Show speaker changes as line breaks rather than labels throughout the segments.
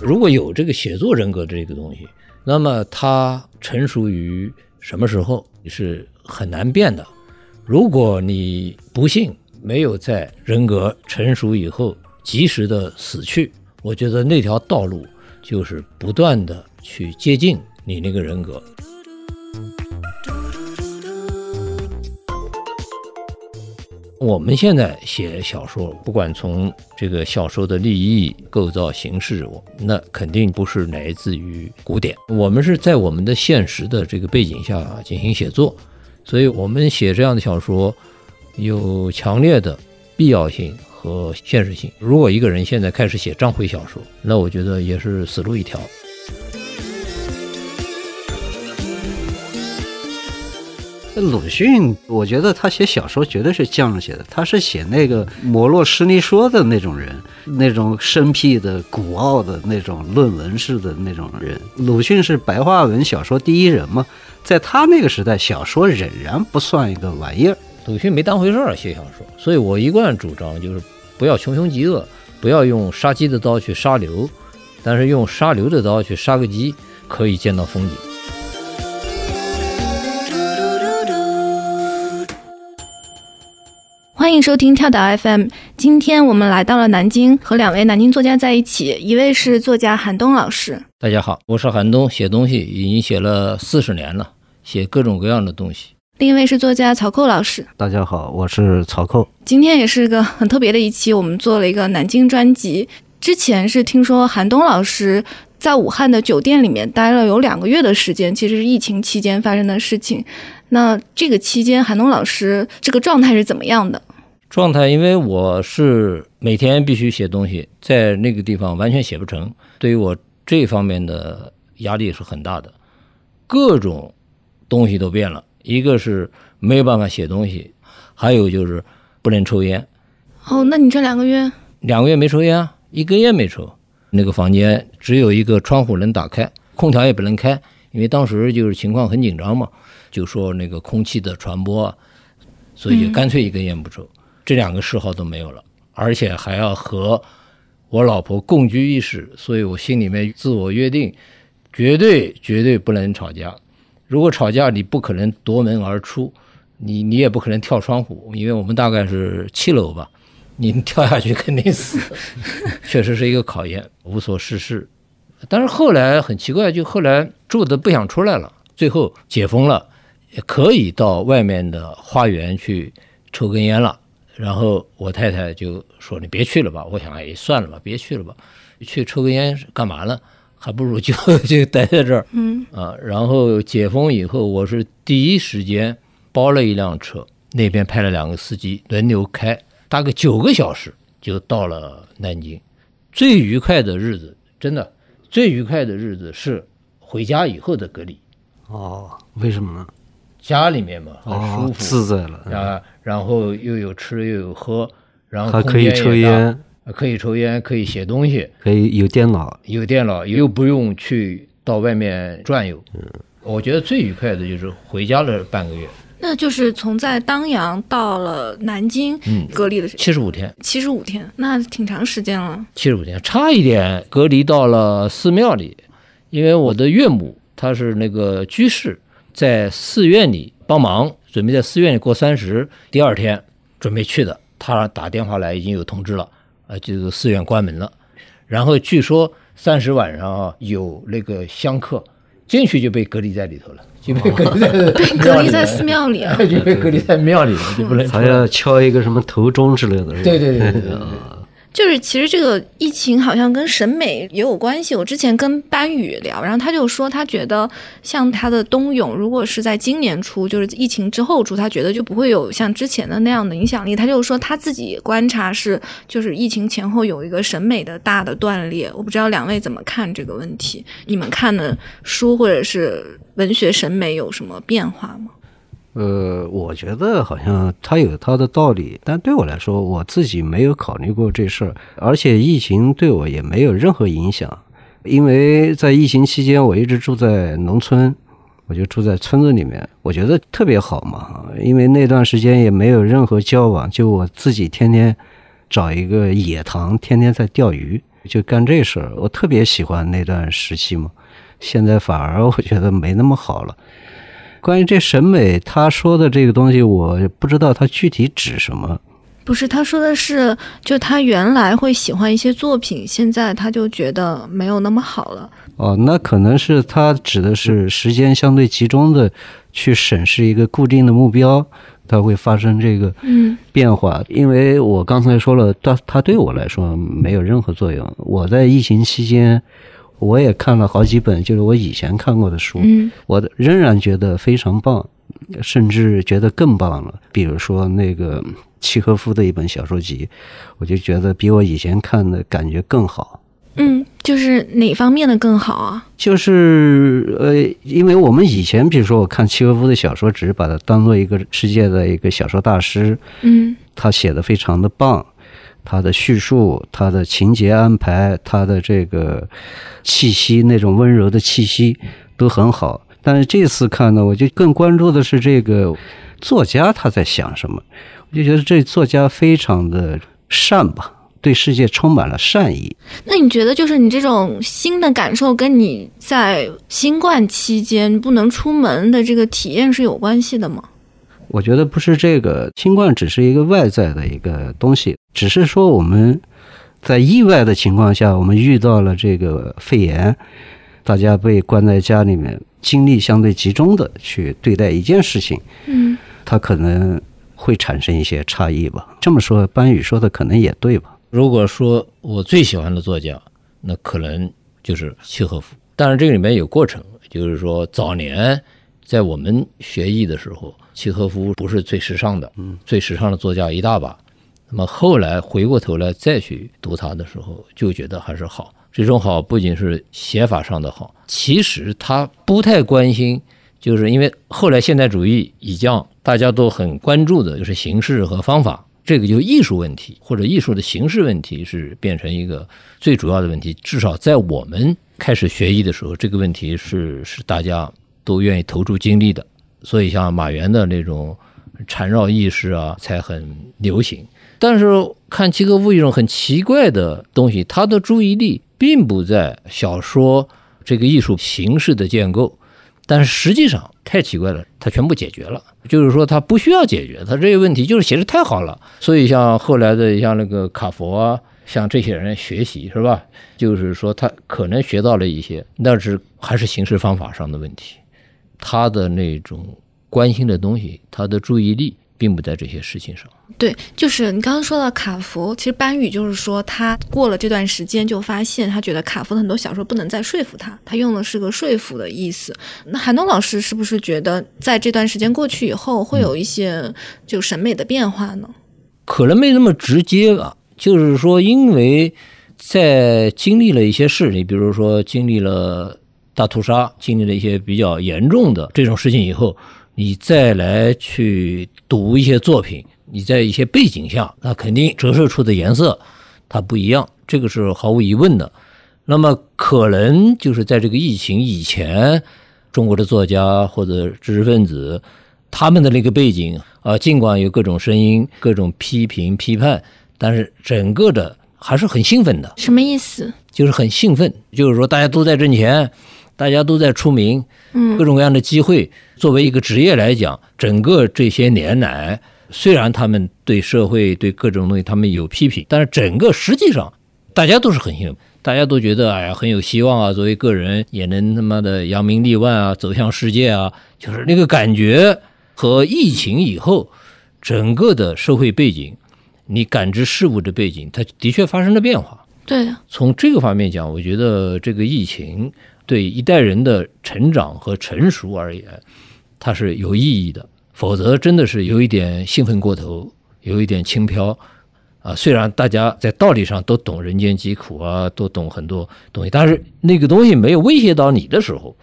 如果有这个写作人格这个东西，那么它成熟于什么时候是很难变的。如果你不幸没有在人格成熟以后及时的死去，我觉得那条道路就是不断的去接近你那个人格。我们现在写小说，不管从这个小说的立意、构造、形式，我那肯定不是来自于古典。我们是在我们的现实的这个背景下进行写作，所以我们写这样的小说有强烈的必要性和现实性。如果一个人现在开始写章回小说，那我觉得也是死路一条。
鲁迅，我觉得他写小说绝对是这样写的。他是写那个摩洛施尼说的那种人，那种生僻的、古奥的那种论文式的那种人。鲁迅是白话文小说第一人嘛，在他那个时代，小说仍然不算一个玩意儿。
鲁迅没当回事儿写小说，所以我一贯主张就是不要穷凶极恶，不要用杀鸡的刀去杀牛，但是用杀牛的刀去杀个鸡，可以见到风景。
欢迎收听跳岛 FM。今天我们来到了南京，和两位南京作家在一起。一位是作家韩东老师，
大家好，我是韩东，写东西已经写了四十年了，写各种各样的东西。
另一位是作家曹寇老师，
大家好，我是曹寇。
今天也是个很特别的一期，我们做了一个南京专辑。之前是听说韩东老师在武汉的酒店里面待了有两个月的时间，其实是疫情期间发生的事情。那这个期间，韩东老师这个状态是怎么样的？
状态，因为我是每天必须写东西，在那个地方完全写不成，对于我这方面的压力是很大的。各种东西都变了，一个是没有办法写东西，还有就是不能抽烟。
哦，那你这两个月？
两个月没抽烟，一根烟没抽。那个房间只有一个窗户能打开，空调也不能开，因为当时就是情况很紧张嘛，就说那个空气的传播，所以就干脆一根烟不抽。这两个嗜好都没有了，而且还要和我老婆共居一室，所以我心里面自我约定，绝对绝对不能吵架。如果吵架，你不可能夺门而出，你你也不可能跳窗户，因为我们大概是七楼吧，你跳下去肯定死，确实是一个考验，无所事事。但是后来很奇怪，就后来住的不想出来了，最后解封了，也可以到外面的花园去抽根烟了。然后我太太就说：“你别去了吧。”我想，哎，算了吧，别去了吧。去抽根烟干嘛呢？还不如就 就待在这儿。
嗯
啊，然后解封以后，我是第一时间包了一辆车，那边派了两个司机轮流开，大概九个小时就到了南京。最愉快的日子，真的最愉快的日子是回家以后的隔离。
哦，为什么呢？
家里面嘛，很舒服，
自在了
啊。然后又有吃又有喝，然后
还可以抽烟，
可以抽烟，可以写东西，
可以有电脑，
有电脑又不用去到外面转悠。嗯，我觉得最愉快的就是回家了半个月。
那就是从在当阳到了南京，嗯，隔离的
七十五天，
七十五天，那挺长时间了。
七十五天，差一点隔离到了寺庙里，因为我的岳母她是那个居士。在寺院里帮忙，准备在寺院里过三十。第二天准备去的，他打电话来，已经有通知了，呃，就是寺院关门了。然后据说三十晚上啊，有那个香客进去就被隔离在里头了，就被隔离在
被隔离在寺庙里，
就被隔离在庙里了，就不能。
还要敲一个什么头钟之类的，
对对对对对。
就是其实这个疫情好像跟审美也有关系。我之前跟班宇聊，然后他就说他觉得像他的冬泳，如果是在今年初，就是疫情之后出，他觉得就不会有像之前的那样的影响力。他就说他自己观察是，就是疫情前后有一个审美的大的断裂。我不知道两位怎么看这个问题？你们看的书或者是文学审美有什么变化吗？
呃，我觉得好像他有他的道理，但对我来说，我自己没有考虑过这事儿，而且疫情对我也没有任何影响，因为在疫情期间我一直住在农村，我就住在村子里面，我觉得特别好嘛，因为那段时间也没有任何交往，就我自己天天找一个野塘，天天在钓鱼，就干这事儿。我特别喜欢那段时期嘛，现在反而我觉得没那么好了。关于这审美，他说的这个东西，我不知道他具体指什么。
不是，他说的是，就他原来会喜欢一些作品，现在他就觉得没有那么好了。
哦，那可能是他指的是时间相对集中的去审视一个固定的目标，它会发生这个
嗯
变化。因为我刚才说了，它它对我来说没有任何作用。我在疫情期间，我也看了好几本，就是我以前看过的书，
嗯
我仍然觉得非常棒，甚至觉得更棒了。比如说那个契诃夫的一本小说集，我就觉得比我以前看的感觉更好。
嗯，就是哪方面的更好啊？
就是呃，因为我们以前，比如说我看契诃夫的小说，只是把它当做一个世界的一个小说大师，
嗯
他写的非常的棒，他的叙述、他的情节安排、他的这个气息，那种温柔的气息都很好。但是这次看呢，我就更关注的是这个作家他在想什么，我就觉得这作家非常的善吧，对世界充满了善意。
那你觉得，就是你这种新的感受，跟你在新冠期间不能出门的这个体验是有关系的吗？
我觉得不是这个，新冠只是一个外在的一个东西，只是说我们在意外的情况下，我们遇到了这个肺炎，大家被关在家里面，精力相对集中的去对待一件事情，
嗯
它可能会产生一些差异吧。这么说，班宇说的可能也对吧？
如果说我最喜欢的作家，那可能就是契诃夫。但是，这个里面有过程，就是说早年在我们学艺的时候，契诃夫不是最时尚的，嗯，最时尚的作家一大把。那么后来回过头来再去读他的时候，就觉得还是好。这种好不仅是写法上的好，其实他不太关心，就是因为后来现代主义已降，大家都很关注的就是形式和方法。这个就艺术问题或者艺术的形式问题是变成一个最主要的问题。至少在我们开始学艺的时候，这个问题是是大家都愿意投注精力的。所以像马原的那种缠绕意识啊，才很流行。但是看契诃夫一种很奇怪的东西，他的注意力并不在小说这个艺术形式的建构，但是实际上太奇怪了，他全部解决了。就是说他不需要解决，他这些问题就是写的太好了。所以像后来的像那个卡佛啊，像这些人学习是吧？就是说他可能学到了一些，但是还是形式方法上的问题。他的那种关心的东西，他的注意力并不在这些事情上。
对，就是你刚刚说到卡佛，其实班宇就是说他过了这段时间就发现，他觉得卡夫的很多小说不能再说服他，他用的是个说服的意思。那韩东老师是不是觉得在这段时间过去以后，会有一些就审美的变化呢？
可能没那么直接吧，就是说，因为在经历了一些事，你比如说经历了大屠杀，经历了一些比较严重的这种事情以后，你再来去读一些作品，你在一些背景下，那肯定折射出的颜色它不一样，这个是毫无疑问的。那么可能就是在这个疫情以前，中国的作家或者知识分子，他们的那个背景啊，尽管有各种声音、各种批评、批判，但是整个的还是很兴奋的，
什么意思？
就是很兴奋，就是说大家都在挣钱，大家都在出名，
嗯
各种各样的机会。作为一个职业来讲，整个这些年来，虽然他们对社会、对各种东西他们有批评，但是整个实际上大家都是很幸福，大家都觉得哎呀很有希望啊，作为个人也能他妈的扬名立万啊，走向世界啊，就是那个感觉和疫情以后整个的社会背景，你感知事物的背景，它的确发生了变化。
对的，
从这个方面讲，我觉得这个疫情对一代人的成长和成熟而言，它是有意义的。否则，真的是有一点兴奋过头，有一点轻飘啊。虽然大家在道理上都懂人间疾苦啊，都懂很多东西，但是那个东西没有威胁到你的时候，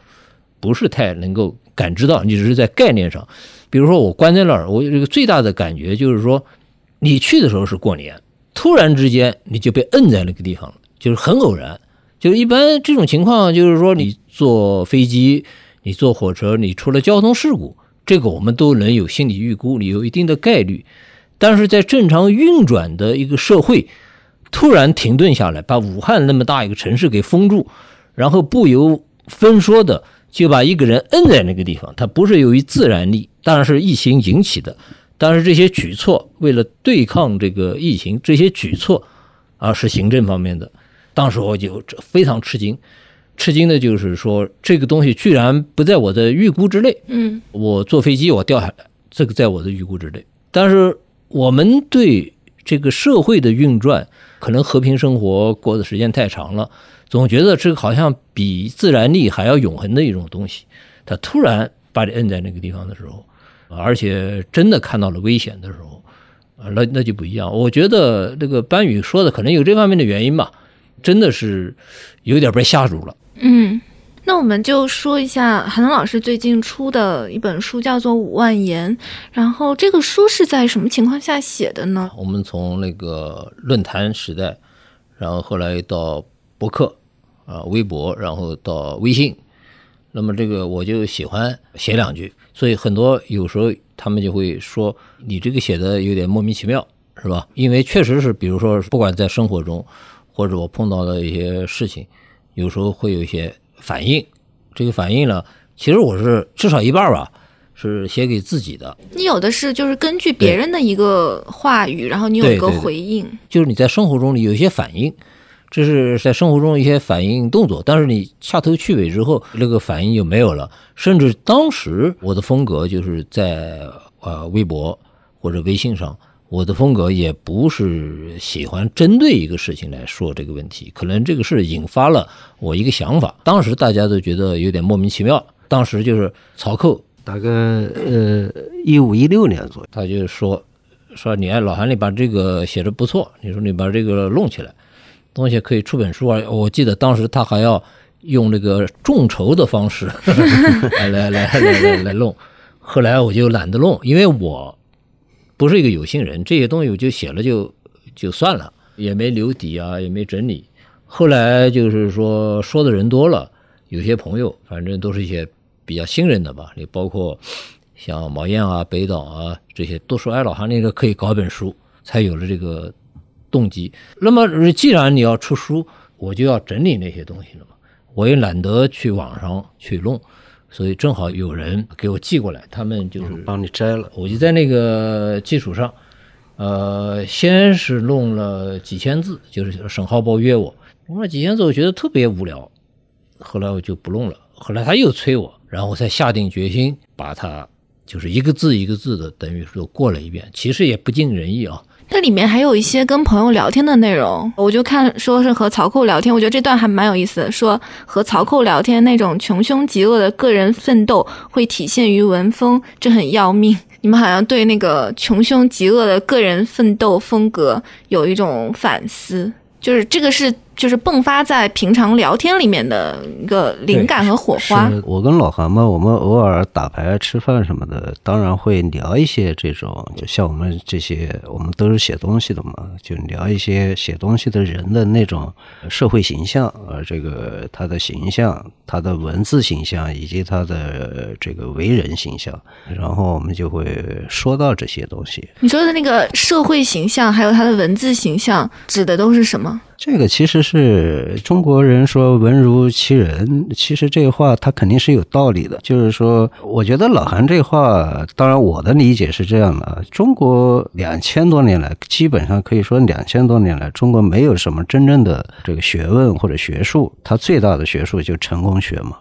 不是太能够感知到。你只是在概念上，比如说我关在那儿，我有这个最大的感觉就是说，你去的时候是过年，突然之间你就被摁在那个地方了，就是很偶然。就是一般这种情况，就是说你坐飞机，你坐火车，你出了交通事故，这个我们都能有心理预估，你有一定的概率。但是在正常运转的一个社会，突然停顿下来，把武汉那么大一个城市给封住，然后不由分说的就把一个人摁在那个地方，它不是由于自然力，当然是疫情引起的。但是这些举措为了对抗这个疫情，这些举措啊是行政方面的，当时我就非常吃惊。吃惊的就是说，这个东西居然不在我的预估之内。
嗯，
我坐飞机我掉下来，这个在我的预估之内。但是我们对这个社会的运转，可能和平生活过的时间太长了，总觉得这个好像比自然力还要永恒的一种东西。它突然把你摁在那个地方的时候，而且真的看到了危险的时候，啊，那那就不一样。我觉得这个班宇说的可能有这方面的原因吧，真的是有点被吓住了。
嗯，那我们就说一下韩能老师最近出的一本书，叫做《五万言》。然后这个书是在什么情况下写的呢？
我们从那个论坛时代，然后后来到博客啊、微博，然后到微信。那么这个我就喜欢写两句，所以很多有时候他们就会说你这个写的有点莫名其妙，是吧？因为确实是，比如说不管在生活中，或者我碰到的一些事情。有时候会有一些反应，这个反应呢，其实我是至少一半吧，是写给自己的。
你有的是就是根据别人的一个话语，然后你有一个回应。
就是你在生活中你有一些反应，这是在生活中一些反应动作，但是你掐头去尾之后，那个反应就没有了。甚至当时我的风格就是在呃微博或者微信上。我的风格也不是喜欢针对一个事情来说这个问题，可能这个事引发了我一个想法，当时大家都觉得有点莫名其妙。当时就是曹寇，
大概呃一五一六年左右，
他就说说你哎老韩，你把这个写的不错，你说你把这个弄起来，东西可以出本书啊。我记得当时他还要用那个众筹的方式 来来来来来来弄，后来我就懒得弄，因为我。不是一个有心人，这些东西我就写了就就算了，也没留底啊，也没整理。后来就是说说的人多了，有些朋友反正都是一些比较信任的吧，你包括像毛燕啊、北岛啊这些，都说哎老韩那个可以搞本书，才有了这个动机。那么既然你要出书，我就要整理那些东西了嘛，我也懒得去网上去弄。所以正好有人给我寄过来，他们就是
帮你摘了。
我就在那个基础上，呃，先是弄了几千字，就是沈浩波约我弄了几千字，我觉得特别无聊，后来我就不弄了。后来他又催我，然后我才下定决心把它就是一个字一个字的，等于说过了一遍。其实也不尽人意啊。
它里面还有一些跟朋友聊天的内容，我就看说是和曹寇聊天，我觉得这段还蛮有意思的。说和曹寇聊天那种穷凶极恶的个人奋斗会体现于文风，这很要命。你们好像对那个穷凶极恶的个人奋斗风格有一种反思，就是这个是。就是迸发在平常聊天里面的一个灵感和火花。
我跟老韩嘛，我们偶尔打牌、吃饭什么的，当然会聊一些这种，就像我们这些，我们都是写东西的嘛，就聊一些写东西的人的那种社会形象，呃，这个他的形象、他的文字形象以及他的这个为人形象，然后我们就会说到这些东西。
你说的那个社会形象，还有他的文字形象，指的都是什么？
这个其实是中国人说“文如其人”，其实这话他肯定是有道理的。就是说，我觉得老韩这话，当然我的理解是这样的：中国两千多年来，基本上可以说两千多年来，中国没有什么真正的这个学问或者学术，它最大的学术就成功学嘛，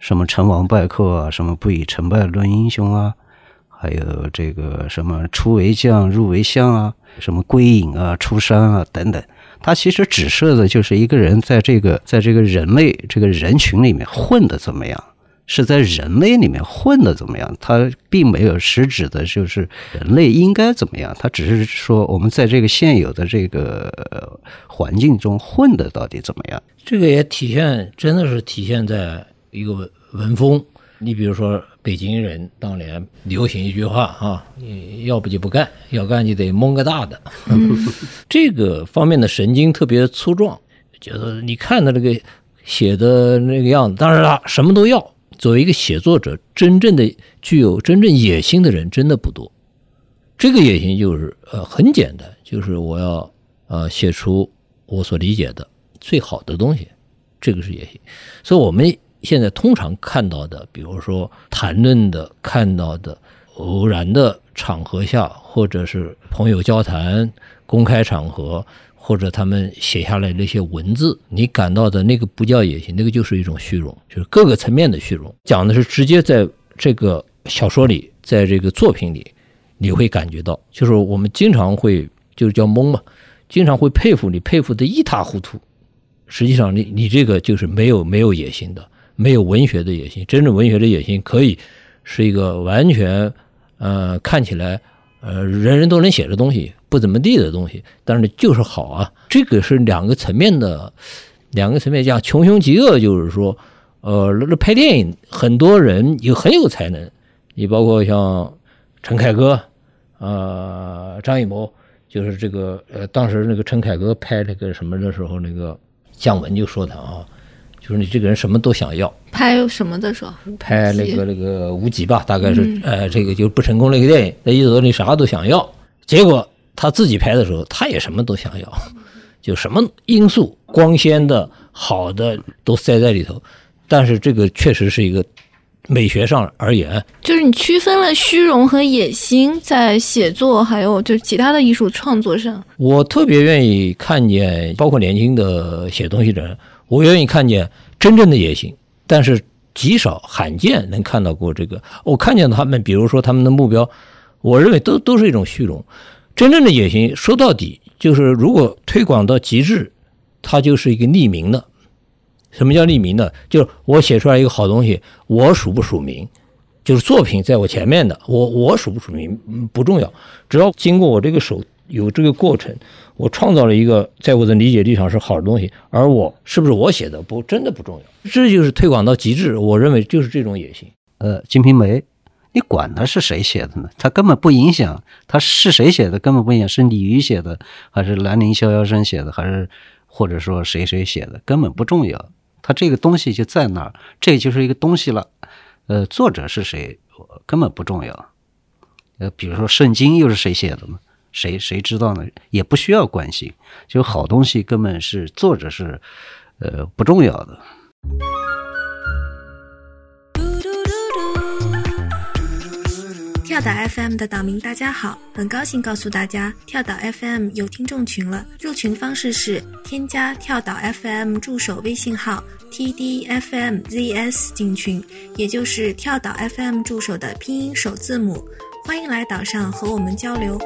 什么成王败寇啊，什么不以成败论英雄啊，还有这个什么出为将入为相啊，什么归隐啊、出山啊等等。它其实指涉的就是一个人在这个在这个人类这个人群里面混的怎么样，是在人类里面混的怎么样。它并没有实指的就是人类应该怎么样，它只是说我们在这个现有的这个环境中混的到底怎么样。
这个也体现，真的是体现在一个文风。你比如说，北京人当年流行一句话啊，要不就不干，要干就得蒙个大的。这个方面的神经特别粗壮，就是你看他这个写的那个样子，当然了，什么都要，作为一个写作者，真正的具有真正野心的人真的不多。这个野心就是呃很简单，就是我要呃写出我所理解的最好的东西，这个是野心。所以我们现在通常看到的，比如说谈论的、看到的、偶然的场合下，或者是朋友交谈、公开场合。或者他们写下来那些文字，你感到的那个不叫野心，那个就是一种虚荣，就是各个层面的虚荣。讲的是直接在这个小说里，在这个作品里，你会感觉到，就是我们经常会就是叫懵嘛，经常会佩服你，佩服的一塌糊涂。实际上，你你这个就是没有没有野心的，没有文学的野心。真正文学的野心，可以是一个完全呃看起来呃人人都能写的东西。不怎么地的东西，但是就是好啊。这个是两个层面的，两个层面讲穷凶极恶，就是说，呃，那拍电影很多人有很有才能，你包括像陈凯歌，呃，张艺谋，就是这个呃，当时那个陈凯歌拍那个什么的时候，那个姜文就说他啊，就是你这个人什么都想要。
拍什么的时候？
拍那个那个无极吧，大概是呃，这个就不成功那个电影，那意思说你啥都想要，结果。他自己拍的时候，他也什么都想要，就什么因素光鲜的好的都塞在里头。但是这个确实是一个美学上而言，
就是你区分了虚荣和野心在写作，还有就是其他的艺术创作上。
我特别愿意看见，包括年轻的写东西的人，我愿意看见真正的野心，但是极少罕见能看到过这个。我看见他们，比如说他们的目标，我认为都都是一种虚荣。真正的野心，说到底就是，如果推广到极致，它就是一个匿名的。什么叫匿名的？就是我写出来一个好东西，我署不署名，就是作品在我前面的，我我署不署名不重要，只要经过我这个手有这个过程，我创造了一个在我的理解力上是好的东西，而我是不是我写的不真的不重要。这就是推广到极致，我认为就是这种野心。
呃，《金瓶梅》。你管他是谁写的呢？他根本不影响，他是谁写的根本不影响，是李渔写的，还是兰陵笑笑生写的，还是或者说谁谁写的，根本不重要。他这个东西就在那儿，这就是一个东西了。呃，作者是谁根本不重要。呃，比如说圣经又是谁写的呢？谁谁知道呢？也不需要关心。就好东西根本是作者是呃不重要的。
跳岛 FM 的岛民，大家好，很高兴告诉大家，跳岛 FM 有听众群了。入群方式是添加跳岛 FM 助手微信号 tdfmzs 进群，也就是跳岛 FM 助手的拼音首字母。欢迎来岛上和我们交流。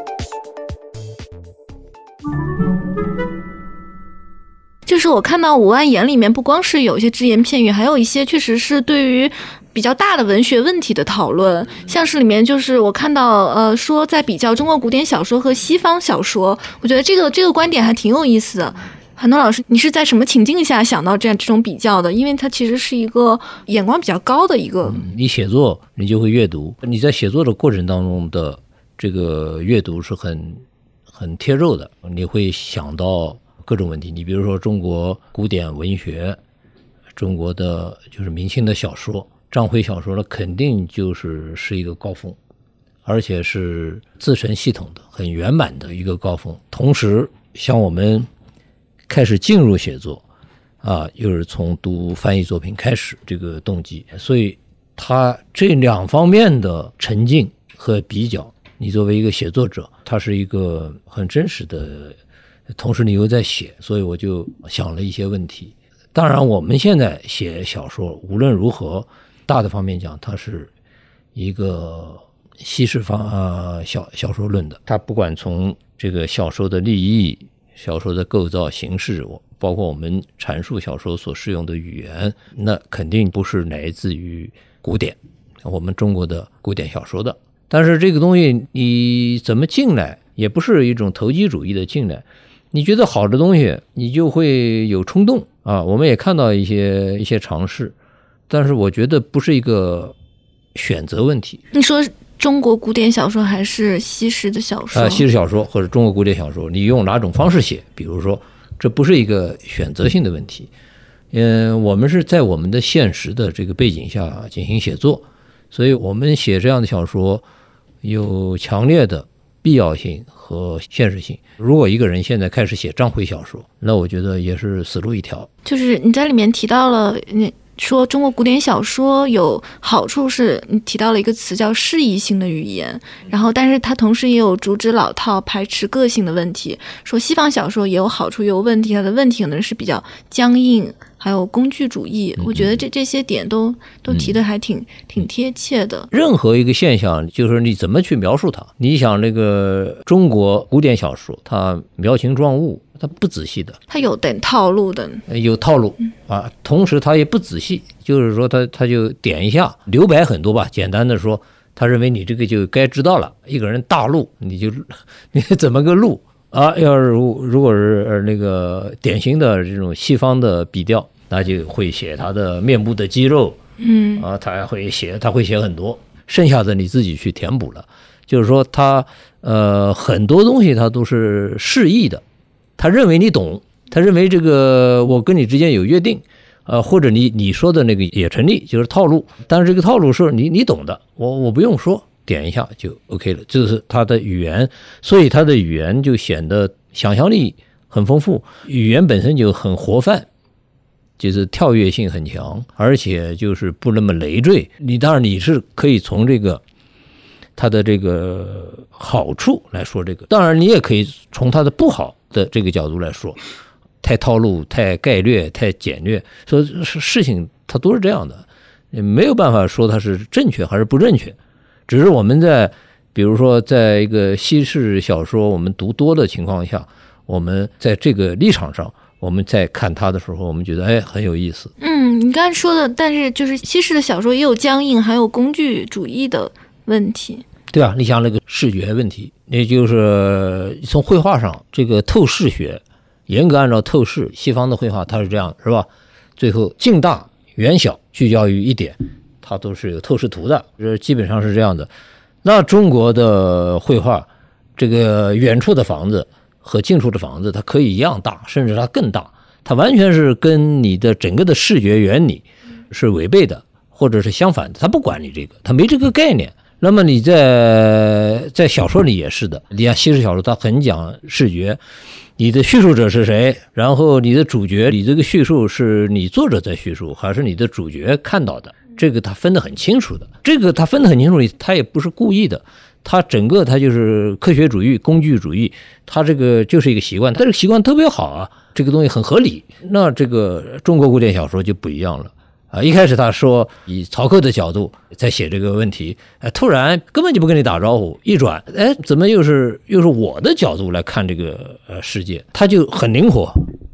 就是我看到五万言里面，不光是有一些只言片语，还有一些确实是对于。比较大的文学问题的讨论，像是里面就是我看到，呃，说在比较中国古典小说和西方小说，我觉得这个这个观点还挺有意思的。很多老师，你是在什么情境下想到这样这种比较的？因为它其实是一个眼光比较高的一个。
你写作，你就会阅读，你在写作的过程当中的这个阅读是很很贴肉的，你会想到各种问题。你比如说中国古典文学，中国的就是明清的小说。章回小说呢，肯定就是是一个高峰，而且是自成系统的、很圆满的一个高峰。同时，像我们开始进入写作，啊，又是从读翻译作品开始这个动机，所以他这两方面的沉浸和比较，你作为一个写作者，他是一个很真实的，同时你又在写，所以我就想了一些问题。当然，我们现在写小说，无论如何。大的方面讲，它是一个西式方啊小小说论的。它不管从这个小说的立意、小说的构造形式，包括我们阐述小说所适用的语言，那肯定不是来自于古典，我们中国的古典小说的。但是这个东西你怎么进来，也不是一种投机主义的进来。你觉得好的东西，你就会有冲动啊。我们也看到一些一些尝试。但是我觉得不是一个选择问题。
你说中国古典小说还是西式的小说？
啊，西式小说或者中国古典小说，你用哪种方式写？比如说，这不是一个选择性的问题，嗯，我们是在我们的现实的这个背景下进行写作，所以我们写这样的小说有强烈的必要性和现实性。如果一个人现在开始写章回小说，那我觉得也是死路一条。
就是你在里面提到了你。说中国古典小说有好处是你提到了一个词叫适宜性的语言，然后但是它同时也有阻止老套、排斥个性的问题。说西方小说也有好处也有问题，它的问题可能是比较僵硬，还有工具主义。我觉得这这些点都都提的还挺挺贴切的。
任何一个现象，就是你怎么去描述它？你想那个中国古典小说，它描情状物。它不仔细的，
它有点套路的，
有套路啊。同时它也不仔细，就是说它它就点一下，留白很多吧。简单的说，他认为你这个就该知道了。一个人大路，你就 你怎么个路啊？要是如如果是那个典型的这种西方的笔调，那就会写他的面部的肌肉，
嗯
啊，他还会写，他会写很多，剩下的你自己去填补了。就是说他呃很多东西他都是示意的。他认为你懂，他认为这个我跟你之间有约定，呃，或者你你说的那个也成立，就是套路。但是这个套路是你你懂的，我我不用说，点一下就 OK 了。这是他的语言，所以他的语言就显得想象力很丰富，语言本身就很活泛，就是跳跃性很强，而且就是不那么累赘。你当然你是可以从这个。它的这个好处来说，这个当然你也可以从它的不好的这个角度来说，太套路、太概略、太简略，说是事情它都是这样的，没有办法说它是正确还是不正确，只是我们在比如说在一个西式小说我们读多的情况下，我们在这个立场上，我们在看它的时候，我们觉得哎很有意思。
嗯，你刚才说的，但是就是西式的小说也有僵硬，还有工具主义的。问题
对啊？你像那个视觉问题，也就是从绘画上，这个透视学，严格按照透视，西方的绘画它是这样，是吧？最后近大远小聚焦于一点，它都是有透视图的，这基本上是这样的。那中国的绘画，这个远处的房子和近处的房子，它可以一样大，甚至它更大，它完全是跟你的整个的视觉原理是违背的，或者是相反的，它不管你这个，它没这个概念。那么你在在小说里也是的，你看西式小说它很讲视觉，你的叙述者是谁，然后你的主角，你这个叙述是你作者在叙述，还是你的主角看到的，这个他分得很清楚的，这个他分得很清楚，他也不是故意的，他整个他就是科学主义、工具主义，他这个就是一个习惯，他这个习惯特别好啊，这个东西很合理，那这个中国古典小说就不一样了。啊，一开始他说以曹克的角度在写这个问题，哎，突然根本就不跟你打招呼，一转，哎，怎么又是又是我的角度来看这个呃世界？他就很灵活，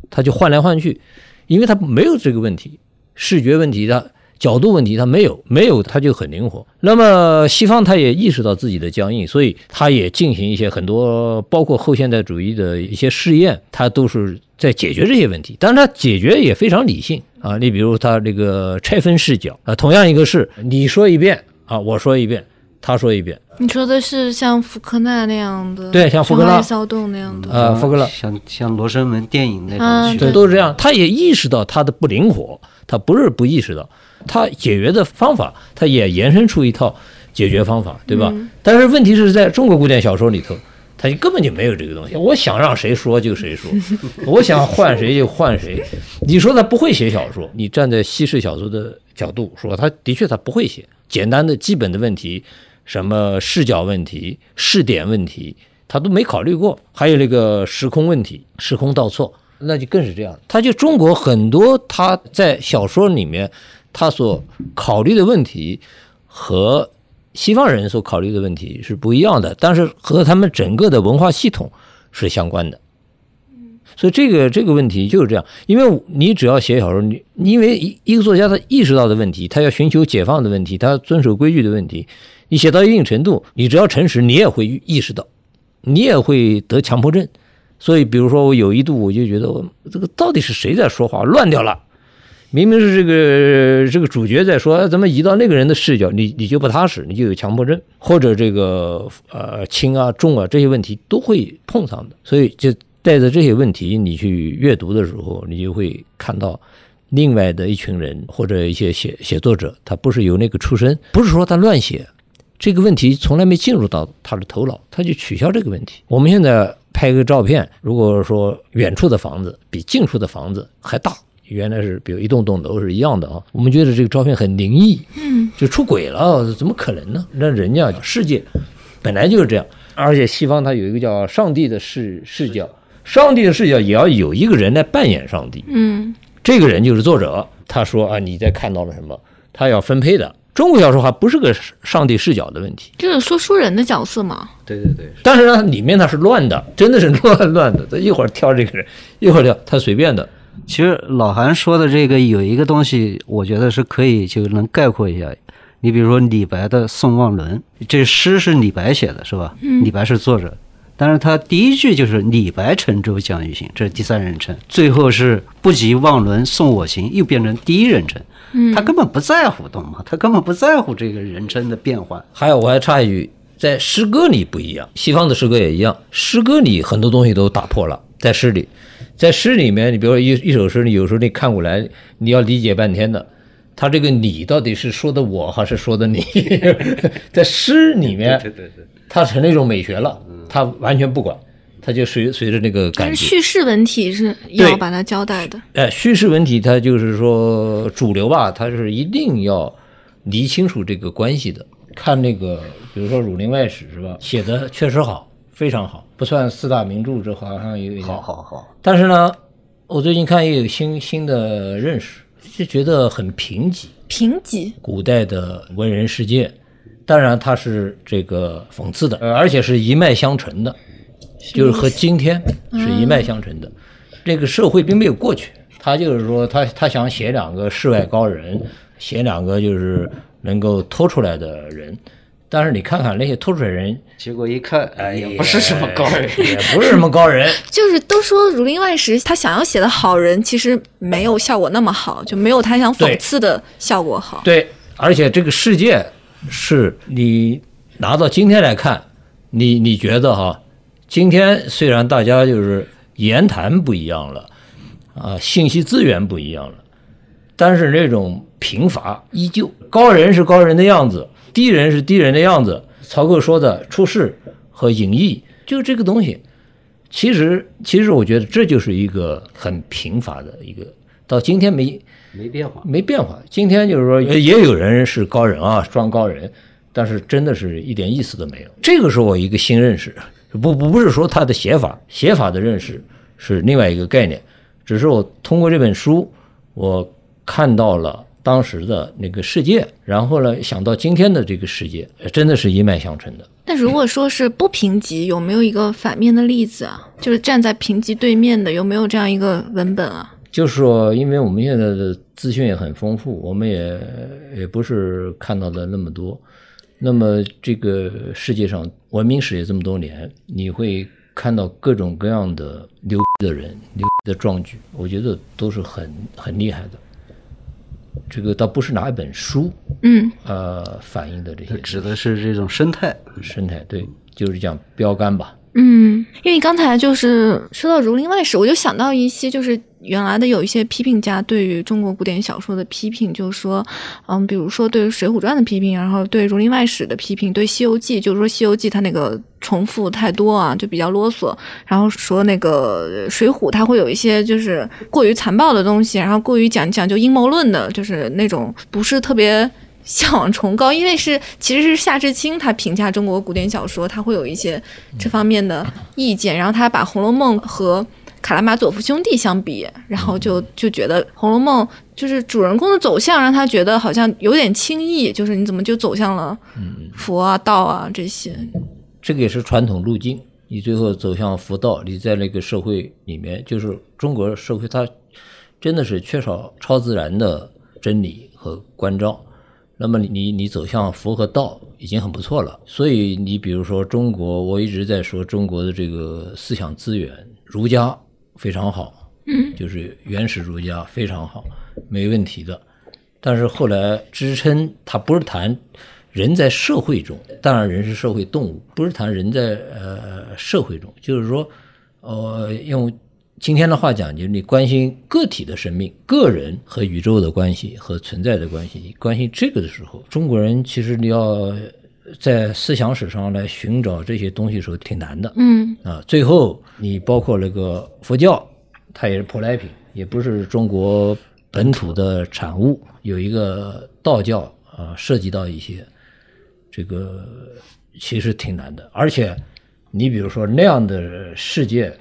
他就换来换去，因为他没有这个问题，视觉问题，他角度问题他没有，没有他就很灵活。那么西方他也意识到自己的僵硬，所以他也进行一些很多，包括后现代主义的一些试验，他都是在解决这些问题，但是他解决也非常理性。啊，你比如他这个拆分视角啊，同样一个事，你说一遍啊，我说一遍，他说一遍。
你说的是像福克纳那样的，
对，像福克纳
骚动那样的
啊，福克纳，
像像罗生门电影那
种，
都是这样。他也意识到他的不灵活，他不是不意识到，他解决的方法，他也延伸出一套解决方法，对吧？但是问题是在中国古典小说里头。他就根本就没有这个东西，我想让谁说就谁说，我想换谁就换谁。你说他不会写小说，你站在西式小说的角度说，他的确他不会写简单的基本的问题，什么视角问题、视点问题，他都没考虑过。还有那个时空问题，时空倒错，那就更是这样。他就中国很多他在小说里面他所考虑的问题和。西方人所考虑的问题是不一样的，但是和他们整个的文化系统是相关的。所以这个这个问题就是这样，因为你只要写小说，你因为一一个作家他意识到的问题，他要寻求解放的问题，他遵守规矩的问题，你写到一定程度，你只要诚实，你也会意识到，你也会得强迫症。所以，比如说我有一度我就觉得，我这个到底是谁在说话，乱掉了。明明是这个这个主角在说，怎么移到那个人的视角，你你就不踏实，你就有强迫症，或者这个呃轻啊重啊这些问题都会碰上的。所以就带着这些问题，你去阅读的时候，你就会看到另外的一群人或者一些写写作者，他不是有那个出身，不是说他乱写，这个问题从来没进入到他的头脑，他就取消这个问题。我们现在拍个照片，如果说远处的房子比近处的房子还大，原来是比如一栋栋楼是一样的啊，我们觉得这个照片很灵异，
嗯，
就出轨了，怎么可能呢？那人家世界本来就是这样，而且西方它有一个叫上帝的视视角，上帝的视角也要有一个人来扮演上帝，
嗯
这个人就是作者。他说啊，你在看到了什么？他要分配的。中国小说还不是个上帝视角的问题，
就是说书人的角色嘛。
对对对，
但是呢，里面它是乱的，真的是乱乱的。他一会儿挑这个人，一会儿挑他随便的。
其实老韩说的这个有一个东西，我觉得是可以就能概括一下。你比如说李白的《送望伦》，这诗是李白写的，是吧？
嗯
李白是作者，但是他第一句就是“李白乘舟将欲行”，这是第三人称，最后是“不及望伦送我行”，又变成第一人称。
嗯
他根本不在乎，懂吗？他根本不在乎这个人称的变换。
还有，我还插一句，在诗歌里不一样，西方的诗歌也一样，诗歌里很多东西都打破了，在诗里，在诗里面，你比如说一一首诗，你有时候你看过来，你要理解半天的。他这个你到底是说的我还是说的你？在诗里面，
对对对，
它成了一种美学了，他完全不管，他就随随着那个感觉。
是叙事文体是要把它交代的。
哎，叙事文体它就是说主流吧，它是一定要理清楚这个关系的。看那个，比如说《儒林外史》是吧？写的确实好，非常好，不算四大名著，这好像有一点
好。好好，
但是呢，我最近看也有新新的认识，就觉得很贫瘠。
贫瘠，
古代的文人世界，当然它是这个讽刺的，呃，而且是一脉相承的，就是和今天是一脉相承的。这个社会并没有过去，他就是说他他想写两个世外高人，写两个就是能够脱出来的人，但是你看看那些脱水人，
结果一看，
哎，
也不是什么高人。
也不是什么高人。
就是都说《儒林外史》，他想要写的好人，其实没有效果那么好，就没有他想讽刺的效果好。
对，而且这个世界是你拿到今天来看，你你觉得哈，今天虽然大家就是言谈不一样了，啊，信息资源不一样了，但是那种贫乏依旧，高人是高人的样子，低人是低人的样子。曹构说的出世和隐逸，就这个东西。其实，其实我觉得这就是一个很贫乏的一个，到今天没
没变化。
没变化。今天就是说，也也有人是高人啊，装高人，但是真的是一点意思都没有。这个是我一个新认识，不不不是说他的写法，写法的认识是另外一个概念，只是我通过这本书，我看到了当时的那个世界，然后呢想到今天的这个世界，真的是一脉相承的。
那如果说是不评级，有没有一个反面的例子啊？就是站在评级对面的，有没有这样一个文本啊？
就是说，因为我们现在的资讯也很丰富，我们也也不是看到的那么多。那么，这个世界上文明史也这么多年，你会看到各种各样的牛逼的人、牛逼的壮举，我觉得都是很很厉害的。这个倒不是哪一本书，
嗯，
呃，反映的这些
指的是这种生态。
生态，对，就是讲标杆吧。
嗯，因为刚才就是说到《儒林外史》，我就想到一些就是原来的有一些批评家对于中国古典小说的批评，就是说，嗯，比如说对《水浒传》的批评，然后对《儒林外史》的批评，对《西游记》就是说《西游记》它那个重复太多啊，就比较啰嗦，然后说那个《水浒》它会有一些就是过于残暴的东西，然后过于讲讲究阴谋论的，就是那种不是特别。向往崇高，因为是其实是夏志清他评价中国古典小说，他会有一些这方面的意见，然后他把《红楼梦》和《卡拉马佐夫兄弟》相比，然后就就觉得《红楼梦》就是主人公的走向让他觉得好像有点轻易，就是你怎么就走向了佛啊、道啊这些？
这个也是传统路径。你最后走向佛道，你在那个社会里面，就是中国社会，它真的是缺少超自然的真理和关照。那么你你你走向佛和道已经很不错了。所以你比如说中国，我一直在说中国的这个思想资源，儒家非常好，
嗯，
就是原始儒家非常好，没问题的。但是后来支撑它不是谈人在社会中，当然人是社会动物，不是谈人在呃社会中，就是说，呃，用今天的话讲，就是你关心个体的生命、个人和宇宙的关系和存在的关系，你关心这个的时候，中国人其实你要在思想史上来寻找这些东西的时候挺难的。
嗯
啊，最后你包括那个佛教，它也是舶来品，也不是中国本土的产物。有一个道教啊，涉及到一些这个，其实挺难的。而且你比如说那样的世界，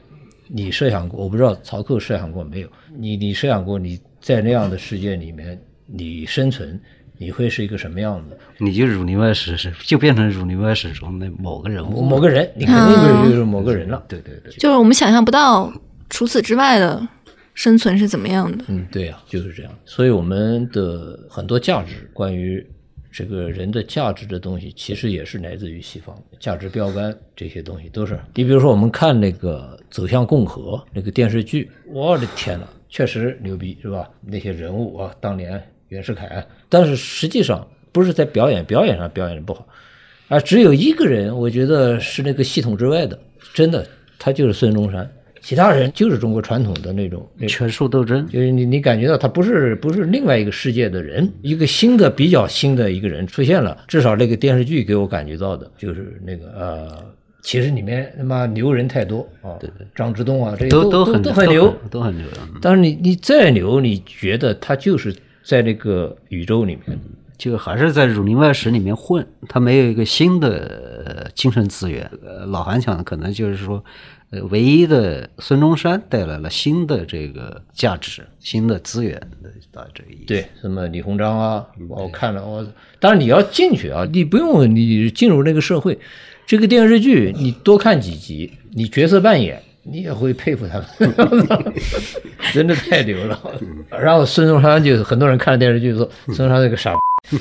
你设想过？我不知道曹克设想过没有？你你设想过你在那样的世界里面你生存，你会是一个什么样子？
你就儒林外史是就变成儒林外史中的某个人物，
某个人，你肯定就是就是某个人了。
对对对，
就是我们想象不到除此之外的生存是怎么样的。
嗯，对呀、就是这样。所以我们的很多价值，关于这个人的价值的东西，其实也是来自于西方价值标杆这些东西都是。你比如说，我们看那个《走向共和》那个电视剧，我的天呐，确实牛逼，是吧？那些人物啊，当年袁世凯，但是实际上不是在表演，表演上表演的不好，啊，只有一个人，我觉得是那个系统之外的，真的，他就是孙中山，其他人就是中国传统的那种
权术斗争，
就是你你感觉到他不是不是另外一个世界的人，一个新的比较新的一个人出现了。至少那个电视剧给我感觉到的就是那个呃，其实里面他妈牛人太多啊，对对，张之洞啊，这些
都
都
很
都很牛。
都很牛。嗯
但是你你再牛，你觉得他就是在那个宇宙里面，
就还是在《儒林外史》里面混，他没有一个新的呃精神资源。呃，老韩讲的可能就是说，呃，唯一的孙中山带来了新的这个价值、新的资源，大概这个意思。
对，什么李鸿章啊，我看了，我当然你要进去啊，你不用你进入那个社会，这个电视剧你多看几集，你角色扮演，你也会佩服他们，真的太牛了。然后孙中山就很多人看了电视剧说孙中山是个傻，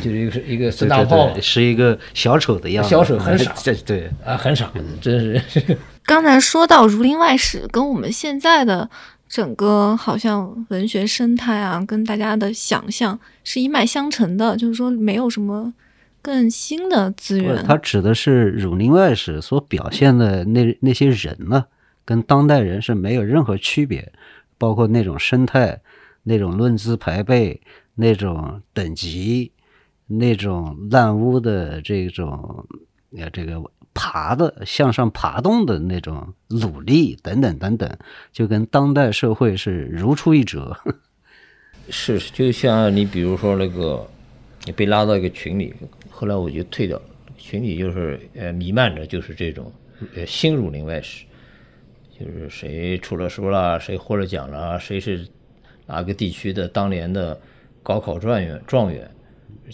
就是一个一个孙大炮
是一个小丑的样子，
小丑很傻
这对，
啊，很傻，真是。
刚才说到《儒林外史》，跟我们现在的整个好像文学生态啊，跟大家的想象是一脉相承的，就是说没有什么更新的资源。
它指的是《儒林外史》所表现的那那些人呢，跟当代人是没有任何区别，包括那种生态、那种论资排辈、那种等级、那种烂污的这种呃这个爬的向上爬动的那种努力等等等等，就跟当代社会是如出一辙。
是，就像你比如说那个，你被拉到一个群里，后来我就退掉。群里就是呃弥漫着就是这种呃新儒林外史，就是谁出了书了，谁获了奖了，谁是哪个地区的当年的高考状元状元。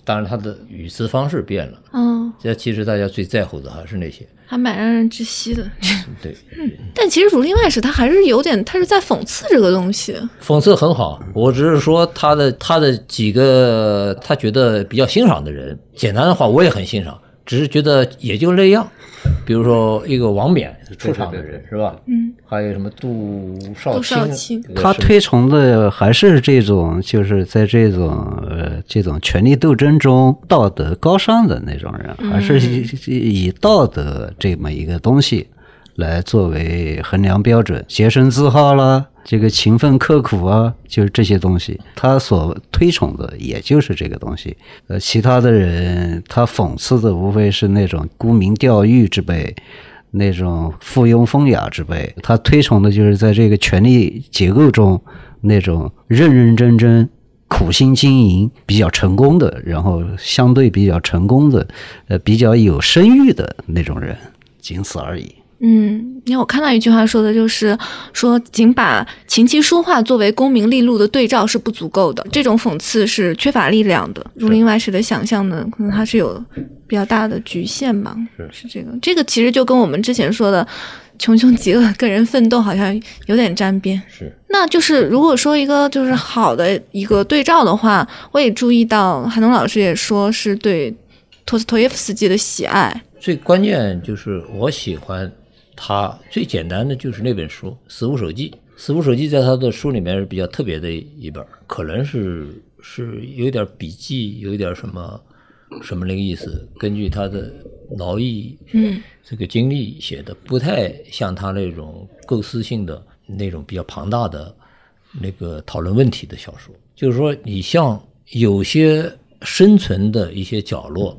当然，他的语词方式变了。
嗯，
这其实大家最在乎的还是那些。
还蛮让人窒息的。
对，
但其实《儒林外史》他还是有点，他是在讽刺这个东西。
讽刺很好，我只是说他的他的几个他觉得比较欣赏的人，简单的话我也很欣赏，只是觉得也就那样。比如说一个王冕出场的人是吧？
嗯，
还有什么杜少
杜少
卿
卿，
他推崇的还是这种，就是在这种呃这种权力斗争中道德高尚的那种人，还是以以道德这么一个东西来作为衡量标准，洁身自好啦，这个勤奋刻苦啊，就是这些东西，他所推崇的也就是这个东西。呃，其他的人他讽刺的无非是那种沽名钓誉之辈。那种附庸风雅之辈，他推崇的就是在这个权力结构中那种认认真真、苦心经营、比较成功的，然后相对比较成功的，呃，比较有声誉的那种人，仅此而已。
嗯，因为我看到一句话说的就是说，仅把琴棋书画作为功名利禄的对照是不足够的，这种讽刺是缺乏力量的。《儒林外史》的想象呢，可能它是有比较大的局限吧。
是
是这个，这个其实就跟我们之前说的“穷凶极恶，跟人奋斗”好像有点沾边。
是
那就是如果说一个就是好的一个对照的话，我也注意到韩东老师也说是对托斯托耶夫斯基的喜爱。
最关键就是我喜欢他最简单的就是那本书《死无手记》，《死无手记》在他的书里面是比较特别的一本，可能是是有点笔记，有点什么什么那个意思，根据他的劳役
嗯。
这个经历写的，不太像他那种构思性的那种比较庞大的那个讨论问题的小说。就是说，你像有些生存的一些角落，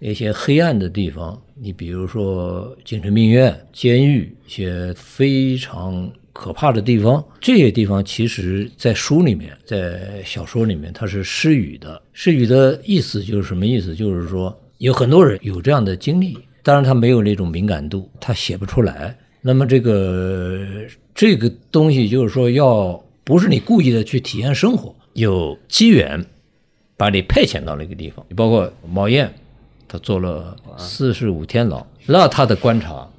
一些黑暗的地方，你比如说精神病院、监狱，一些非常可怕的地方，这些地方其实，在书里面，在小说里面，它是失语的。失语的意思就是什么意思？就是说，有很多人有这样的经历，当然他没有那种敏感度，他写不出来。那么这个这个东西，就是说，要不是你故意的去体验生活，有机缘把你派遣到那个地方，包括毛燕，他坐了四十五天牢，那他的观察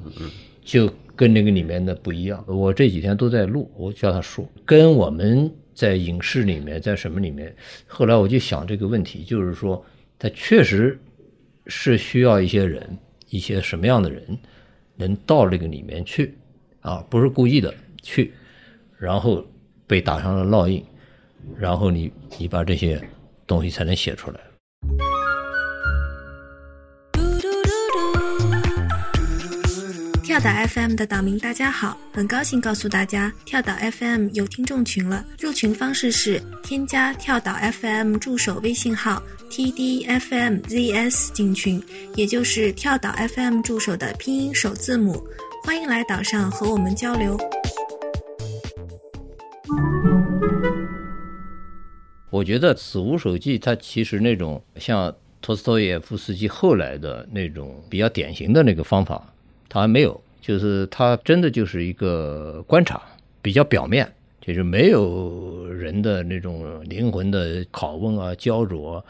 就跟那个里面的不一样。我这几天都在录，我叫他说，跟我们在影视里面，在什么里面，后来我就想这个问题，就是说，他确实是需要一些人，一些什么样的人。能到那个里面去，啊，不是故意的去，然后被打上了烙印，然后你你把这些东西才能写出来。
跳岛 FM 的岛民大家好，很高兴告诉大家，跳岛 FM 有听众群了。入群方式是添加跳岛 FM 助手微信号 tdfmzs 进群，也就是跳岛 FM 助手的拼音首字母。欢迎来岛上和我们交流。
我觉得《死无手记》它其实那种像托斯托耶夫斯基后来的那种比较典型的那个方法。他还没有，就是他真的就是一个观察，比较表面，就是没有人的那种灵魂的拷问啊、焦灼。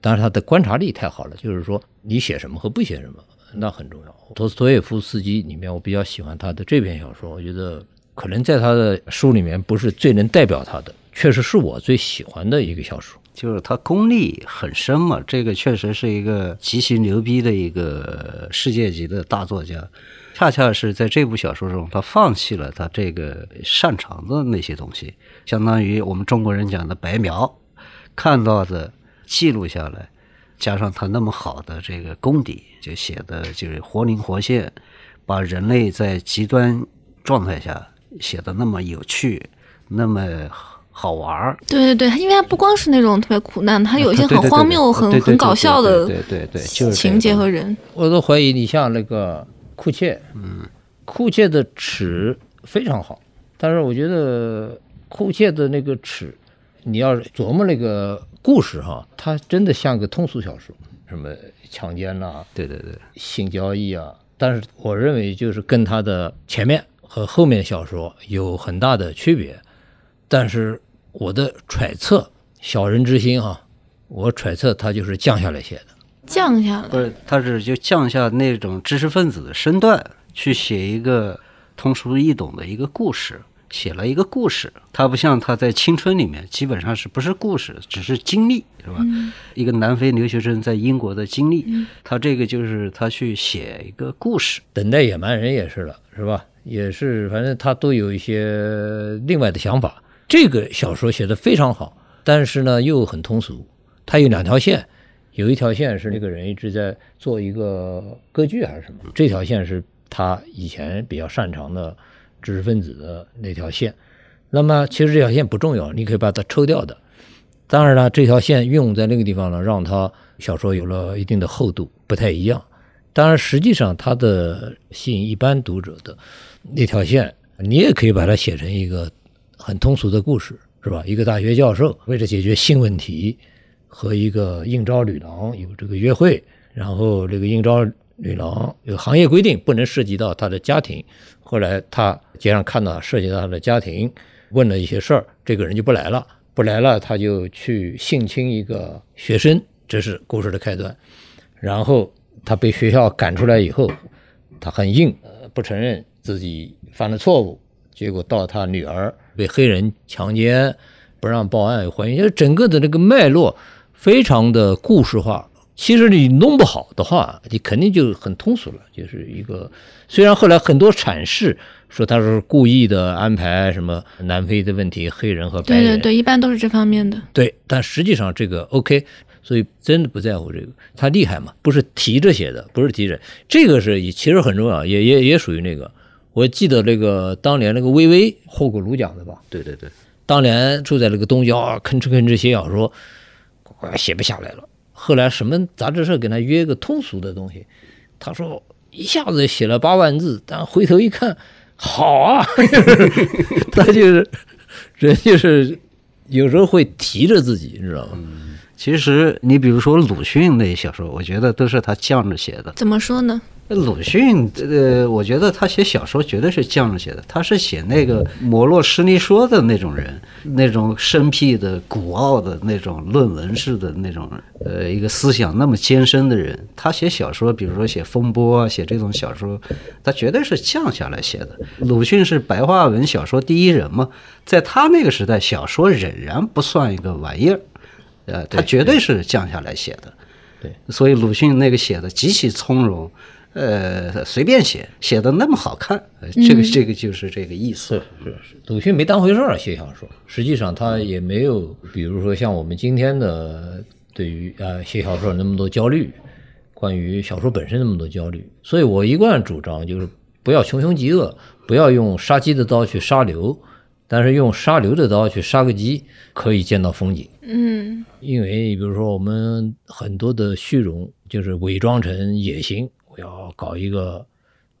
但是他的观察力太好了，就是说你写什么和不写什么，那很重要。托斯托耶夫斯基里面，我比较喜欢他的这篇小说，我觉得可能在他的书里面不是最能代表他的，确实是我最喜欢的一个小说。
就是他功力很深嘛，这个确实是一个极其牛逼的一个世界级的大作家。恰恰是在这部小说中，他放弃了他这个擅长的那些东西，相当于我们中国人讲的白描，看到的记录下来，加上他那么好的这个功底，就写的就是活灵活现，把人类在极端状态下写的那么有趣，那么。好玩儿，
对对对，因为它不光是那种特别苦难，它有一些很荒谬、很很搞笑的，
对对对，就是
情节和人。
我都怀疑你像那个库切，嗯，库切的尺非常好，但是我觉得库切的那个尺，你要琢磨那个故事哈，它真的像个通俗小说，什么强奸呐，
对对对，
性交易啊，但是我认为就是跟他的前面和后面小说有很大的区别，但是。我的揣测，小人之心啊，我揣测他就是降下来写的，
降下来
不是，他是就降下那种知识分子的身段去写一个通俗易懂的一个故事，写了一个故事。他不像他在青春里面，基本上是不是故事，只是经历，是吧？一个南非留学生在英国的经历，他这个就是他去写一个故事。
等待野蛮人也是了，是吧？也是，反正他都有一些另外的想法。这个小说写的非常好，但是呢又很通俗。它有两条线，有一条线是那个人一直在做一个歌剧还是什么，这条线是他以前比较擅长的知识分子的那条线。那么其实这条线不重要，你可以把它抽掉的。当然了，这条线用在那个地方呢，让他小说有了一定的厚度，不太一样。当然，实际上他的吸引一般读者的那条线，你也可以把它写成一个。很通俗的故事是吧？一个大学教授为了解决性问题，和一个应招女郎有这个约会，然后这个应招女郎有行业规定不能涉及到他的家庭。后来他街上看到涉及到他的家庭，问了一些事儿，这个人就不来了，不来了，他就去性侵一个学生，这是故事的开端。然后他被学校赶出来以后，他很硬，呃，不承认自己犯了错误。结果到他女儿被黑人强奸，不让报案怀孕，就整个的这个脉络非常的故事化。其实你弄不好的话，你肯定就很通俗了。就是一个，虽然后来很多阐释说他是故意的安排什么南非的问题，黑人和白人，
对对对，一般都是这方面的。
对，但实际上这个 OK，所以真的不在乎这个，他厉害嘛？不是提着写的，不是提着，这个是其实很重要，也也也属于那个。我记得那个当年那个薇薇获过鲁奖的吧？
对对对，
当年住在那个东郊，啊吭哧吭哧写小说，快写不下来了。后来什么杂志社给他约个通俗的东西，他说一下子写了八万字，但回头一看，好啊，他就是人就是有时候会提着自己，你知道吗？
其实你比如说鲁迅那些小说，我觉得都是他犟着写的。
怎么说呢？
鲁迅，呃，我觉得他写小说绝对是犟着写的。他是写那个摩洛施尼说的那种人，那种生僻的、古奥的那种论文式的那种，呃，一个思想那么艰深的人，他写小说，比如说写风波啊，写这种小说，他绝对是降下来写的。鲁迅是白话文小说第一人嘛，在他那个时代，小说仍然不算一个玩意儿，呃，他绝对是降下来写的。
对，
所以鲁迅那个写的极其从容。呃，随便写，写的那么好看，呃这个这个就是这个意思。
是是是，鲁迅没当回事儿写小说，实际上他也没有，比如说像我们今天的对于呃写小说那么多焦虑，关于小说本身那么多焦虑，所以我一贯主张就是不要穷凶极恶，不要用杀鸡的刀去杀牛，但是用杀牛的刀去杀个鸡，可以见到风景。
嗯
因为比如说我们很多的虚荣，就是伪装成野心，我要搞一个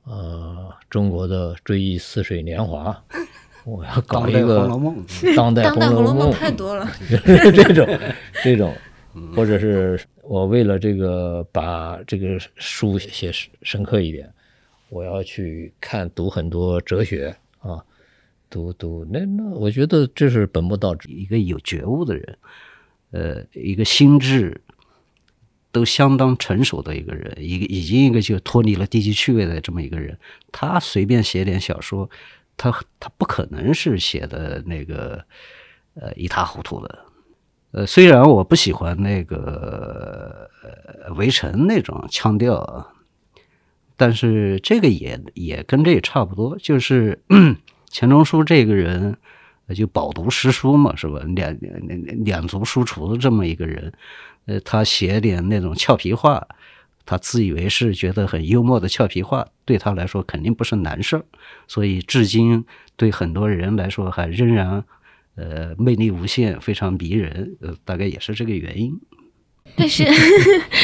呃中国的追忆似水年华，我要搞
当代《
一个
红楼梦》
当代《红楼梦
太多了。
这种这种，或者是我为了这个把这个书写深深刻一点，我要去看读很多哲学啊，读读那那，我觉得这是本末倒置。
一个有觉悟的人，呃，一个心智都相当成熟的一个人，一个已经一个就脱离了低级趣味的这么一个人，他随便写点小说，他他不可能是写的那个呃一塌糊涂的。呃，虽然我不喜欢那个围城那种腔调，但是这个也也跟这也差不多，就是 钱钟书这个人，就饱读诗书嘛，是吧？两两两足书橱的这么一个人，呃，他写点那种俏皮话，他自以为是觉得很幽默的俏皮话，对他来说肯定不是难事儿，所以至今对很多人来说还仍然呃魅力无限，非常迷人，呃，大概也是这个原因。
但是，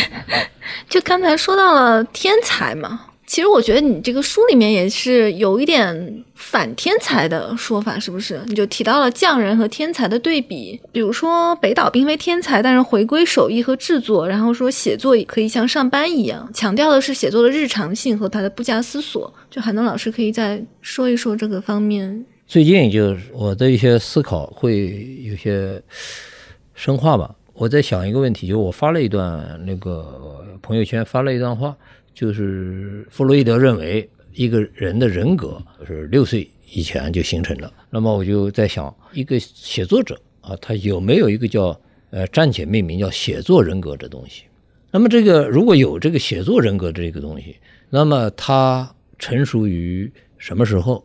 就刚才说到了天才嘛，其实我觉得你这个书里面也是有一点反天才的说法，是不是？你就提到了匠人和天才的对比，比如说北岛并非天才，但是回归手艺和制作，然后说写作也可以像上班一样，强调的是写作的日常性和他的不假思索。就海东老师可以再说一说这个方面。
最近就是我的一些思考会有些深化吧。我在想一个问题，就我发了一段那个朋友圈发了一段话，就是弗洛伊德认为一个人的人格是六岁以前就形成了。那么我就在想，一个写作者啊，他有没有一个叫呃暂且命名叫写作人格的东西？那么这个如果有这个写作人格这个东西，那么他成熟于什么时候？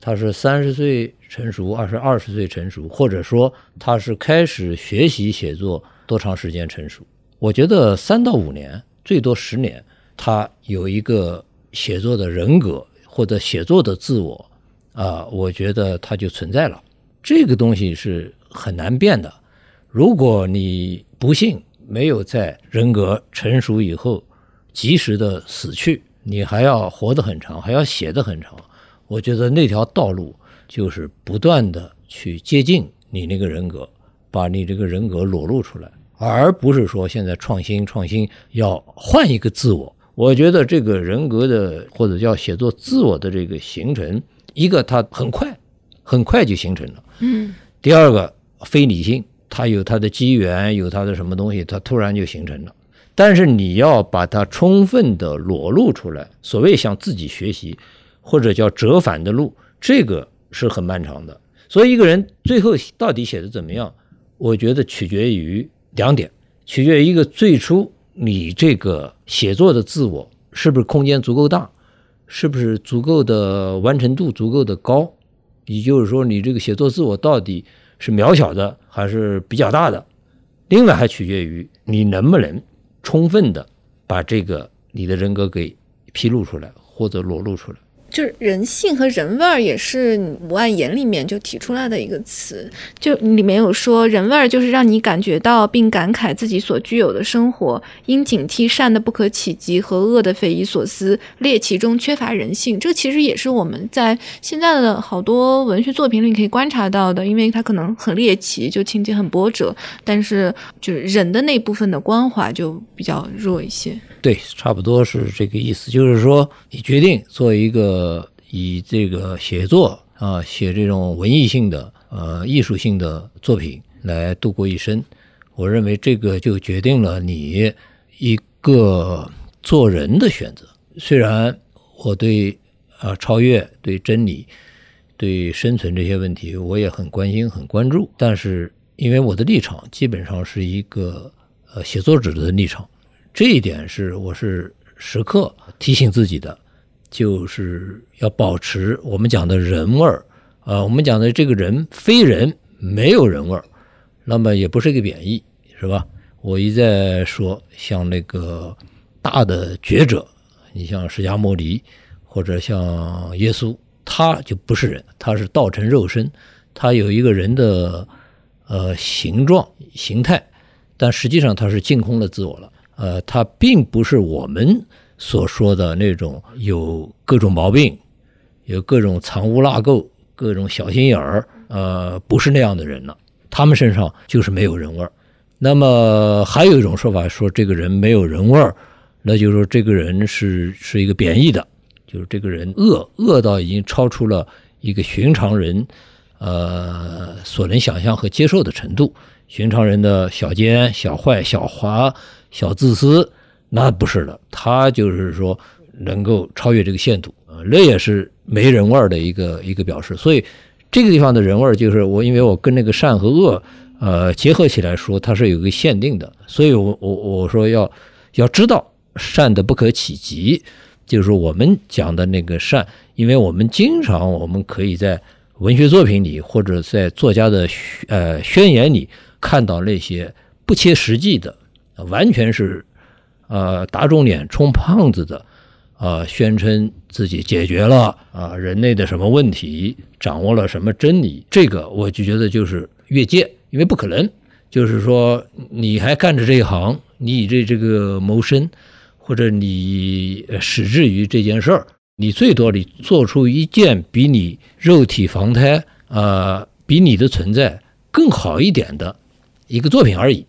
他是三十岁成熟，二是二十岁成熟，或者说他是开始学习写作多长时间成熟？我觉得三到五年，最多十年，他有一个写作的人格或者写作的自我啊，我觉得他就存在了。这个东西是很难变的。如果你不幸没有在人格成熟以后及时的死去，你还要活得很长，还要写得很长。我觉得那条道路就是不断的去接近你那个人格，把你这个人格裸露出来，而不是说现在创新创新要换一个自我。我觉得这个人格的或者叫写作自我的这个形成，一个它很快，很快就形成了。
嗯
第二个非理性，它有它的机缘，有它的什么东西，它突然就形成了。但是你要把它充分的裸露出来，所谓向自己学习，或者叫折返的路，这个是很漫长的。所以一个人最后到底写的怎么样，我觉得取决于两点，取决于一个最初你这个写作的自我是不是空间足够大，是不是足够的完成度足够的高，也就是说你这个写作自我到底是渺小的还是比较大的。另外还取决于你能不能充分的把这个你的人格给披露出来或者裸露出来。
就是人性和人味儿也是五万言里面就提出来的一个词，就里面有说人味儿就是让你感觉到并感慨自己所具有的生活，应警惕善的不可企及和恶的匪夷所思，猎奇中缺乏人性。这其实也是我们在现在的好多文学作品里可以观察到的，因为它可能很猎奇，就情节很波折，但是就是人的那部分的关怀就比较弱一些。
对，差不多是这个意思。就是说，你决定做一个以这个写作啊，写这种文艺性的、呃艺术性的作品来度过一生，我认为这个就决定了你一个做人的选择。虽然我对啊超越、对真理、对生存这些问题我也很关心、很关注，但是因为我的立场基本上是一个呃写作者的立场。这一点是我是时刻提醒自己的，就是要保持我们讲的人味儿啊，我们讲的这个人非人没有人味儿，那么也不是一个贬义，是吧？我一再说，像那个大的觉者，你像释迦牟尼或者像耶稣，他就不是人，他是道成肉身，他有一个人的呃形状形态，但实际上他是净空了自我了。呃，他并不是我们所说的那种有各种毛病、有各种藏污纳垢、各种小心眼儿，呃，不是那样的人了。他们身上就是没有人味儿。那么还有一种说法说这个人没有人味儿，那就是说这个人是是一个贬义的，就是这个人恶恶到已经超出了一个寻常人呃所能想象和接受的程度。寻常人的小奸、小坏、小滑。小自私，那不是的，他就是说能够超越这个限度啊，那也是没人味儿的一个一个表示。所以这个地方的人味儿，就是我因为我跟那个善和恶呃结合起来说，它是有一个限定的。所以我我我说要要知道善的不可企及，就是我们讲的那个善，因为我们经常我们可以在文学作品里或者在作家的呃宣言里看到那些不切实际的。完全是，呃，打肿脸充胖子的，啊，宣称自己解决了啊人类的什么问题，掌握了什么真理，这个我就觉得就是越界，因为不可能。就是说，你还干着这一行，你以这这个谋生，或者你矢志于这件事儿，你最多你做出一件比你肉体防胎啊，比你的存在更好一点的一个作品而已。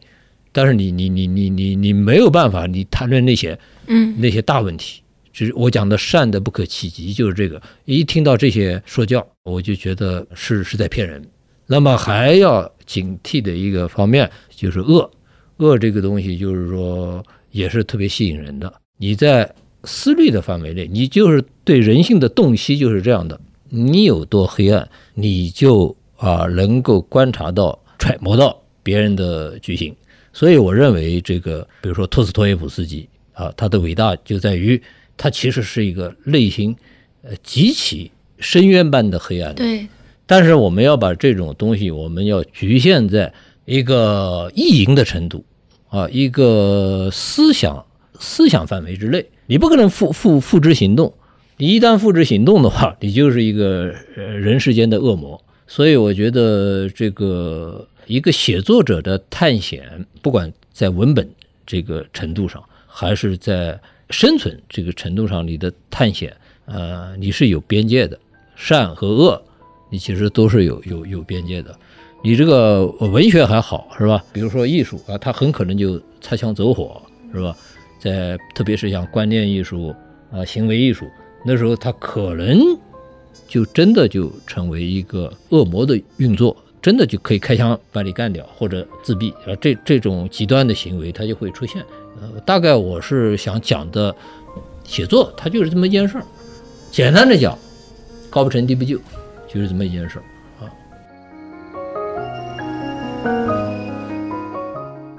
但是你你你你你你没有办法，你谈论那些
嗯
那些大问题，就是我讲的善的不可企及，就是这个。一听到这些说教，我就觉得是是在骗人。那么还要警惕的一个方面就是恶，恶这个东西就是说也是特别吸引人的。你在思虑的范围内，你就是对人性的洞悉就是这样的。你有多黑暗，你就啊能够观察到、揣摩到别人的居心。所以我认为，这个比如说托斯托耶夫斯基啊，他的伟大就在于他其实是一个内心呃极其深渊般的黑暗。
对。
但是我们要把这种东西，我们要局限在一个意淫的程度啊，一个思想思想范围之内。你不可能付付付之行动，你一旦付之行动的话，你就是一个呃人世间的恶魔。所以我觉得这个。一个写作者的探险，不管在文本这个程度上，还是在生存这个程度上，你的探险，呃，你是有边界的，善和恶，你其实都是有有有边界的。你这个文学还好是吧？比如说艺术啊，它很可能就擦枪走火是吧？在特别是像观念艺术啊、行为艺术，那时候它可能就真的就成为一个恶魔的运作。真的就可以开枪把你干掉，或者自闭啊，这这种极端的行为它就会出现。呃，大概我是想讲的，写作它就是这么一件事儿。简单的讲，高不成低不就，就是这么一件事儿
啊。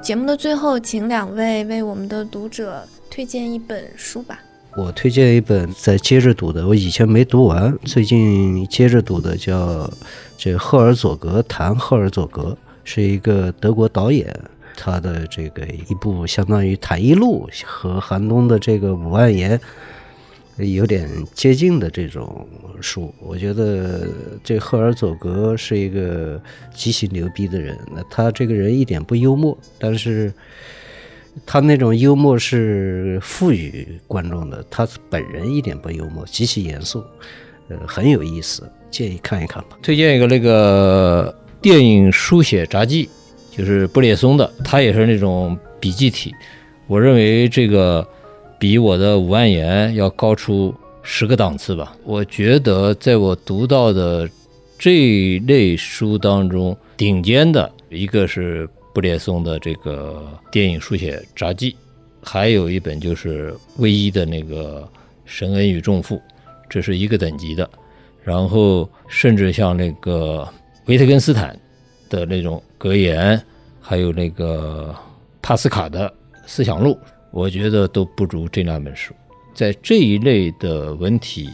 节目的最后，请两位为我们的读者推荐一本书吧。
我推荐一本在接着读的，我以前没读完，最近接着读的叫这赫尔佐格谈赫尔佐格，是一个德国导演，他的这个一部相当于《坦一录》和韩东的这个《五万言》有点接近的这种书。我觉得这赫尔佐格是一个极其牛逼的人。那他这个人一点不幽默，但是他那种幽默是赋予观众的。他本人一点不幽默，极其严肃，呃，很有意思，建议看一看吧。
推荐一个那个电影书写札记，就是布列松的，他也是那种笔记体。我认为这个比我的五万言要高出十个档次吧。我觉得在我读到的这类书当中，顶尖的一个是布列松的这个电影书写札记，还有一本就是唯一的那个《神恩与重负》，这是一个等级的。然后甚至像那个维特根斯坦的那种格言，还有那个帕斯卡的。思想录，我觉得都不如这两本书。在这一类的文体，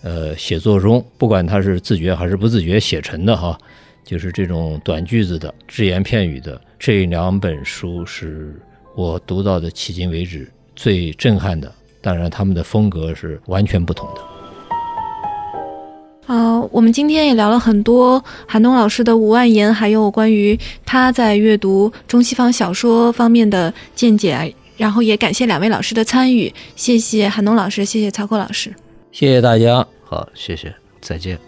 呃，写作中，不管他是自觉还是不自觉写成的哈，就是这种短句子的、只言片语的，这两本书是我读到的迄今为止最震撼的。当然，他们的风格是完全不同的。
啊，我们今天也聊了很多韩东老师的五万言，还有关于他在阅读中西方小说方面的见解。然后也感谢两位老师的参与，谢谢韩东老师，谢谢曹阔老师，
谢谢大家，
好，谢谢，再见。